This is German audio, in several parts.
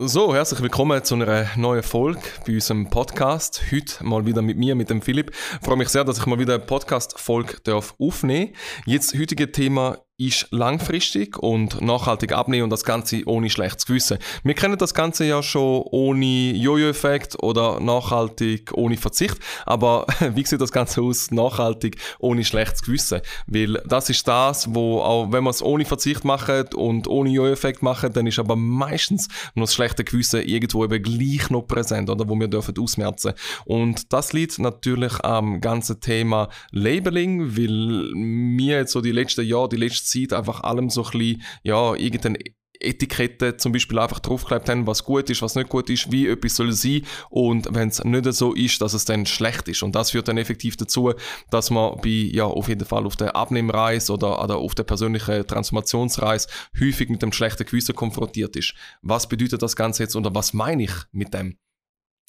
So, herzlich willkommen zu einer neuen Folge bei unserem Podcast. Heute mal wieder mit mir, mit dem Philipp. Ich freue mich sehr, dass ich mal wieder eine Podcast-Folge aufnehmen darf. Jetzt, heutige Thema ist langfristig und nachhaltig abnehmen und das Ganze ohne schlechtes Gewissen. Wir kennen das Ganze ja schon ohne Jojo-Effekt oder nachhaltig ohne Verzicht, aber wie sieht das Ganze aus, nachhaltig ohne schlechtes Gewissen? Weil das ist das, wo auch wenn man es ohne Verzicht macht und ohne Jojo-Effekt macht, dann ist aber meistens nur das schlechte Gewissen irgendwo eben gleich noch präsent, oder wo wir dürfen ausmerzen. Und das liegt natürlich am ganzen Thema Labeling, weil mir jetzt so die letzten Jahre, die letzten Zeit einfach allem so ein bisschen, ja, irgendeine Etikette zum Beispiel einfach draufgeklebt haben, was gut ist, was nicht gut ist, wie etwas soll sein und wenn es nicht so ist, dass es dann schlecht ist. Und das führt dann effektiv dazu, dass man bei, ja, auf jeden Fall auf der Abnehmreise oder, oder auf der persönlichen Transformationsreise häufig mit dem schlechten Gewissen konfrontiert ist. Was bedeutet das Ganze jetzt oder was meine ich mit dem?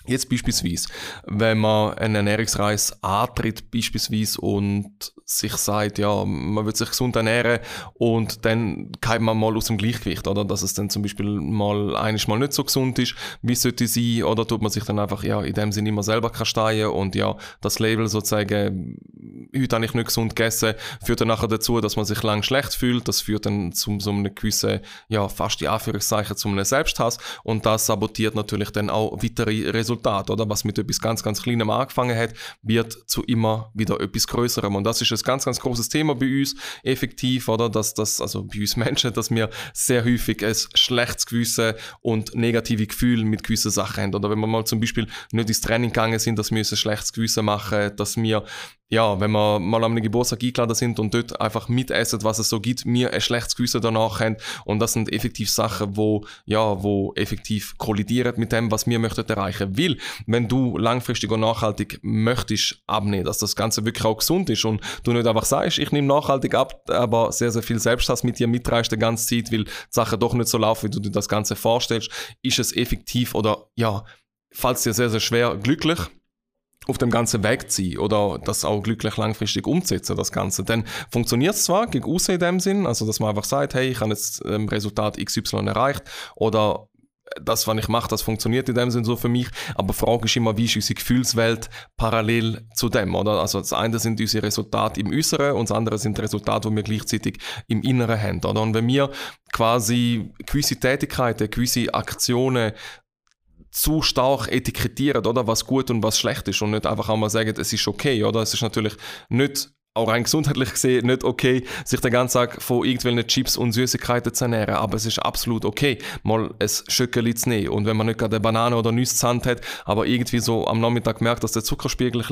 Jetzt beispielsweise, wenn man eine Ernährungsreise antritt beispielsweise und sich sagt, ja, man wird sich gesund ernähren und dann kommt man mal aus dem Gleichgewicht, oder? Dass es dann zum Beispiel mal einiges mal nicht so gesund ist, wie es sollte sein, oder tut man sich dann einfach, ja, in dem Sinne immer selber kasteien und ja, das Label sozusagen, heute habe ich nicht gesund gegessen, führt dann nachher dazu, dass man sich lang schlecht fühlt, das führt dann zu so einem gewissen, ja, fast die Anführungszeichen, zu einem Selbsthass und das sabotiert natürlich dann auch weitere Resultate, oder? Was mit etwas ganz, ganz Kleinem angefangen hat, wird zu immer wieder etwas Größerem und das ist ein ganz, ganz großes Thema bei uns, effektiv, oder? Dass das, also bei uns Menschen, dass wir sehr häufig ein schlechtes Gewissen und negative Gefühle mit gewissen Sachen haben. Oder wenn wir mal zum Beispiel nicht ins Training gegangen sind, dass wir ein schlechtes Gewissen machen, dass wir ja, wenn wir mal an einem Geburtstag eingeladen sind und dort einfach mitessen, was es so gibt, mir ein schlechtes Gewissen danach haben. Und das sind effektiv Sachen, wo, ja, wo effektiv kollidieren mit dem, was wir möchten erreichen. Weil, wenn du langfristig und nachhaltig möchtest abnehmen, dass das Ganze wirklich auch gesund ist und du nicht einfach sagst, ich nehme nachhaltig ab, aber sehr, sehr viel Selbsthass mit dir mitreißt die ganze Zeit, weil die Sachen doch nicht so laufen, wie du dir das Ganze vorstellst, ist es effektiv oder, ja, falls dir sehr, sehr schwer glücklich auf dem ganzen Weg zu sein oder das auch glücklich langfristig umzusetzen, das Ganze. Dann funktioniert es zwar gegen außen in dem Sinn, also dass man einfach sagt, hey, ich habe jetzt ähm, Resultat XY erreicht oder das, was ich mache, das funktioniert in dem Sinn so für mich. Aber die Frage ist immer, wie ist unsere Gefühlswelt parallel zu dem, oder? Also das eine sind unsere Resultate im Äußeren und das andere sind Resultate, die wir gleichzeitig im Inneren haben, oder? Und wenn wir quasi gewisse Tätigkeiten, gewisse Aktionen zu stark etikettieren, oder was gut und was schlecht ist und nicht einfach einmal sagen, es ist okay, oder? Es ist natürlich nicht auch rein gesundheitlich gesehen nicht okay, sich den ganzen Tag von irgendwelchen Chips und Süßigkeiten zu ernähren. Aber es ist absolut okay, mal ein Schöckeli zu nehmen. Und wenn man nicht gerade eine Banane oder Nüsse zur Hand hat, aber irgendwie so am Nachmittag merkt, dass der Zuckerspiegel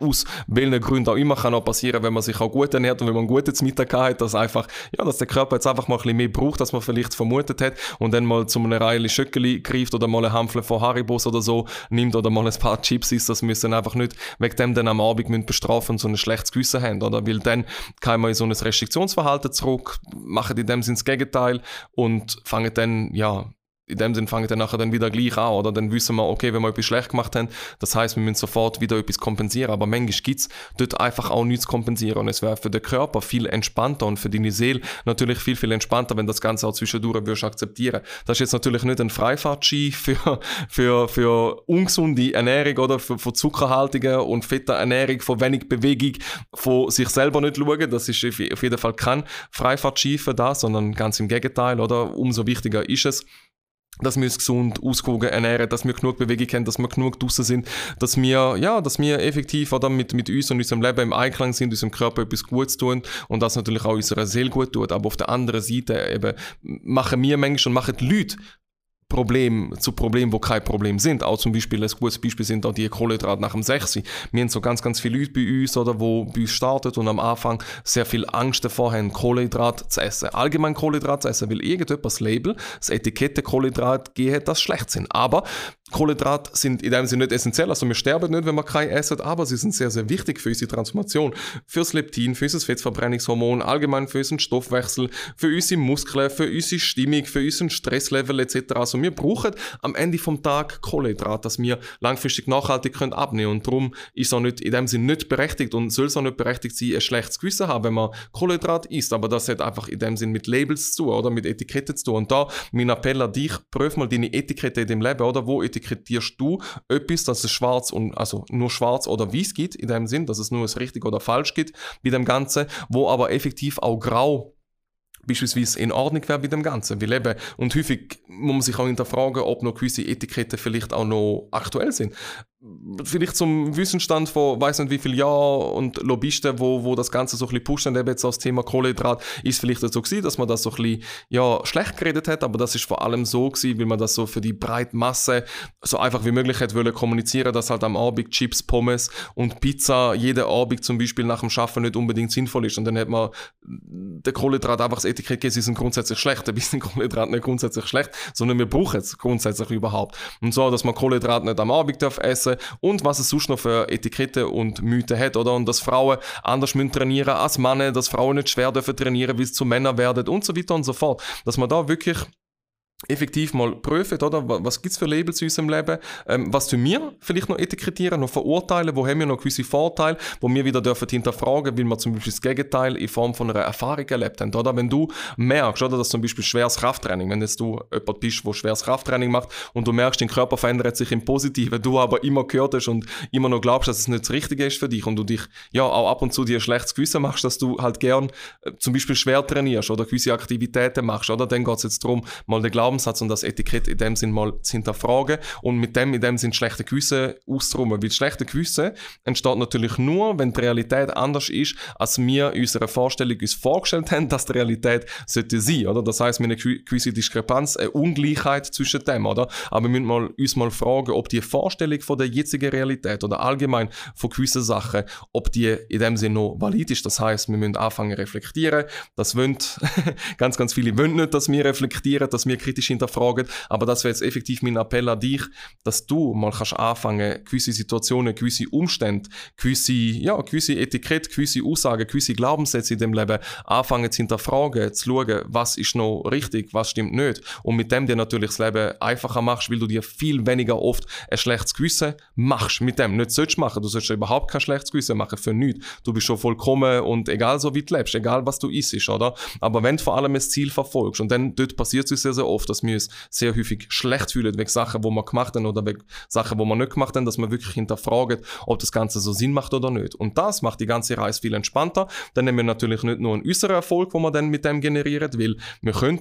aus welchen Gründen auch immer kann auch passieren, wenn man sich auch gut ernährt und wenn man einen guten Mittag hat, dass einfach, ja, dass der Körper jetzt einfach mal ein bisschen mehr braucht, als man vielleicht vermutet hat und dann mal zu einer Reihe Schöckeli greift oder mal eine Hampfle von Haribos oder so nimmt oder mal ein paar Chips isst, das müssen einfach nicht wegen dem dann am Abend bestrafen und so ein schlechtes Gewissen haben oder? Weil dann kann man in so ein Restriktionsverhalten zurück, machen in dem Sinne das Gegenteil und fangen dann, ja, in dem Sinn fangen dann nachher dann wieder gleich an, oder? Dann wissen wir, okay, wenn wir etwas schlecht gemacht haben, das heißt, wir müssen sofort wieder etwas kompensieren. Aber manchmal gibt es dort einfach auch nichts kompensieren. Und es wäre für den Körper viel entspannter und für deine Seele natürlich viel, viel entspannter, wenn das Ganze auch zwischendurch würdest akzeptieren. Das ist jetzt natürlich nicht ein Freifahrtski für, für, für ungesunde Ernährung, oder? Für, für zuckerhaltige und fette Ernährung, von wenig Bewegung, von sich selber nicht schauen. Das ist auf jeden Fall kein Freifahrtski für das, sondern ganz im Gegenteil, oder? Umso wichtiger ist es, dass wir uns gesund, ausgewogen ernähren, dass wir genug Bewegung haben, dass wir genug draußen sind, dass wir, ja, dass wir effektiv oder mit, mit uns und unserem Leben im Einklang sind, unserem Körper etwas Gutes tun und das natürlich auch unserer Seele gut tut. Aber auf der anderen Seite eben machen wir manchmal und machen die Leute Problem zu Problemen, wo kein Problem sind. Auch zum Beispiel, ein gutes Beispiel sind auch die Kohlenhydrate nach dem 6. Wir haben so ganz, ganz viele Leute bei uns, oder, wo bei uns startet und am Anfang sehr viel Angst davor haben, Kohlenhydrate zu essen. Allgemein Kohlenhydrate zu essen, weil irgendjemand das Label, das Etikette Kohlenhydrat gehen, das schlecht sind. Aber Kohlenhydrate sind in dem Sinne nicht essentiell, also wir sterben nicht, wenn wir keine essen, aber sie sind sehr, sehr wichtig für unsere Transformation, fürs Leptin, für unser Fettverbrennungshormon, allgemein für unseren Stoffwechsel, für unsere Muskeln, für unsere Stimmung, für unseren Stresslevel etc. Also wir brauchen am Ende vom Tag Kohlenhydrate, dass wir langfristig nachhaltig können abnehmen und darum ist auch nicht in dem Sinne nicht berechtigt und soll es auch nicht berechtigt sein, ein schlechtes Gewissen haben, wenn man Kohlenhydrate isst, aber das hat einfach in dem Sinne mit Labels zu tun oder? Mit Etiketten zu tun. Und da mein Appell an dich, prüf mal deine Etikette in dem Leben oder? Wo etikettierst du etwas, dass es schwarz und also nur schwarz oder weiß gibt, in dem Sinn, dass es nur es richtig oder falsch gibt bei dem Ganzen, wo aber effektiv auch grau beispielsweise in Ordnung wäre bei dem Ganzen. Weil eben, und häufig muss man sich auch hinterfragen, ob noch gewisse Etiketten vielleicht auch noch aktuell sind vielleicht zum Wissensstand von weiß nicht wie viel Jahren und Lobbyisten, wo, wo das Ganze so ein bisschen pushen, eben jetzt das Thema Kohlenhydrat, ist vielleicht so gewesen, dass man das so ein bisschen, ja, schlecht geredet hat, aber das ist vor allem so gewesen, weil man das so für die breite Masse so einfach wie möglich hat wollen kommunizieren, dass halt am Abend Chips, Pommes und Pizza jeden Abend zum Beispiel nach dem Schaffen nicht unbedingt sinnvoll ist und dann hat man der Kohlenhydrat einfach das Etikett gegeben, sie sind grundsätzlich schlecht, dabei sind Kohlenhydrate nicht grundsätzlich schlecht, sondern wir brauchen es grundsätzlich überhaupt. Und so, dass man Kohlenhydrate nicht am Abend darf essen essen und was es sonst noch für Etiketten und Mythen hat, oder? Und dass Frauen anders müssen trainieren als Männer, dass Frauen nicht schwer dürfen trainieren, wie es zu Männern werden und so weiter und so fort. Dass man da wirklich effektiv mal prüfen, oder? Was gibt es für Labels in unserem Leben? Ähm, was tun wir vielleicht noch etikettieren, noch verurteilen? Wo haben wir noch gewisse Vorteile, wo wir wieder dürfen hinterfragen, weil wir zum Beispiel das Gegenteil in Form von einer Erfahrung erlebt haben, oder? Wenn du merkst, oder, dass zum Beispiel schweres Krafttraining, wenn jetzt du jemand bist, der schweres Krafttraining macht und du merkst, dein Körper verändert sich im Positiven, du aber immer gehört hast und immer noch glaubst, dass es nicht das Richtige ist für dich und du dich, ja, auch ab und zu dir ein schlechtes Gewissen machst, dass du halt gern äh, zum Beispiel schwer trainierst oder gewisse Aktivitäten machst, oder? Dann geht es jetzt darum, mal den Glauben Glaubenssatz und das Etikett in dem Sinn mal zu hinterfragen und mit dem in dem Sinn schlechte Gewissen auszuräumen. Weil schlechte Gewissen entsteht natürlich nur, wenn die Realität anders ist, als wir in unserer Vorstellung uns vorgestellt haben, dass die Realität sollte sein, oder? Das heißt, wir eine gewisse Diskrepanz, eine Ungleichheit zwischen dem, oder? Aber wir müssen uns mal fragen, ob die Vorstellung von der jetzigen Realität oder allgemein von gewissen Sachen, ob die in dem Sinn noch valid ist. Das heißt, wir müssen anfangen reflektieren. Das wollen ganz, ganz viele wollen nicht, dass wir reflektieren, dass wir kritisch hinterfragen fragen. Aber das wäre jetzt effektiv mein Appell an dich, dass du mal kannst anfangen, gewisse Situationen, gewisse Umstände, gewisse, ja, gewisse Etikette, gewisse Aussagen, gewisse Glaubenssätze in dem Leben anfangen zu hinterfragen, zu schauen, was ist noch richtig, was stimmt nicht. Und mit dem dir natürlich das Leben einfacher machst, weil du dir viel weniger oft ein schlechtes Gewissen machst. Mit dem nicht sollst machen. Du sollst überhaupt kein schlechtes Gewissen machen für nichts. Du bist schon vollkommen und egal so wie du lebst, egal was du isst, oder? Aber wenn du vor allem das Ziel verfolgst und dann dort passiert es sehr, sehr oft, dass wir uns sehr häufig schlecht fühlen wegen Sachen, wo man gemacht haben oder wegen Sachen, wo man nicht gemacht haben, dass man wirklich hinterfragt, ob das Ganze so Sinn macht oder nicht. Und das macht die ganze Reise viel entspannter. Dann nehmen wir natürlich nicht nur einen äußeren Erfolg, wo man dann mit dem generiert, weil wir können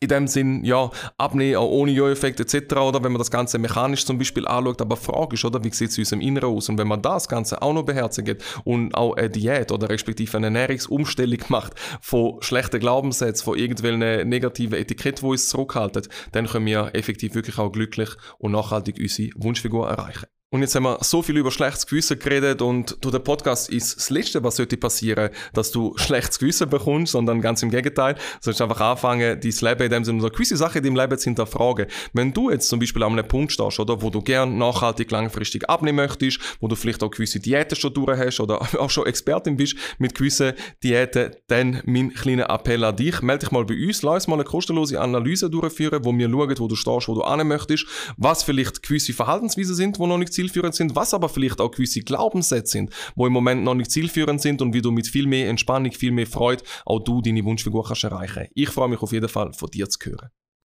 in dem Sinn, ja, abnehmen, auch ohne Jo-Effekt etc. Oder wenn man das Ganze mechanisch zum Beispiel anschaut, aber Frage ist, oder, wie sieht es in unserem Inneren aus? Und wenn man das Ganze auch noch beherzigt und auch eine Diät oder respektive eine Ernährungsumstellung macht von schlechten Glaubenssätzen, von irgendwelchen negativen Etiketten, die uns zurückhalten, dann können wir effektiv wirklich auch glücklich und nachhaltig unsere Wunschfigur erreichen. Und jetzt haben wir so viel über schlechtes Gewissen geredet und durch den Podcast ist das Letzte, was sollte passieren, dass du schlechtes Gewissen bekommst, sondern ganz im Gegenteil. Du sollst einfach anfangen, dein Leben in dem Sinne oder gewisse Sachen in deinem Leben zu hinterfragen. Wenn du jetzt zum Beispiel an einem Punkt stehst, oder, wo du gern nachhaltig langfristig abnehmen möchtest, wo du vielleicht auch gewisse Diäten schon durch hast oder auch schon Expertin bist mit gewissen Diäten, dann mein kleiner Appell an dich. Melde dich mal bei uns, lass mal eine kostenlose Analyse durchführen, wo wir schauen, wo du stehst, wo du an möchtest, was vielleicht gewisse Verhaltensweisen sind, wo noch nicht zielführend sind, was aber vielleicht auch gewisse Glaubenssätze sind, wo im Moment noch nicht zielführend sind und wie du mit viel mehr Entspannung, viel mehr Freude auch du deine Wunschfigur kannst erreichen. Ich freue mich auf jeden Fall von dir zu hören.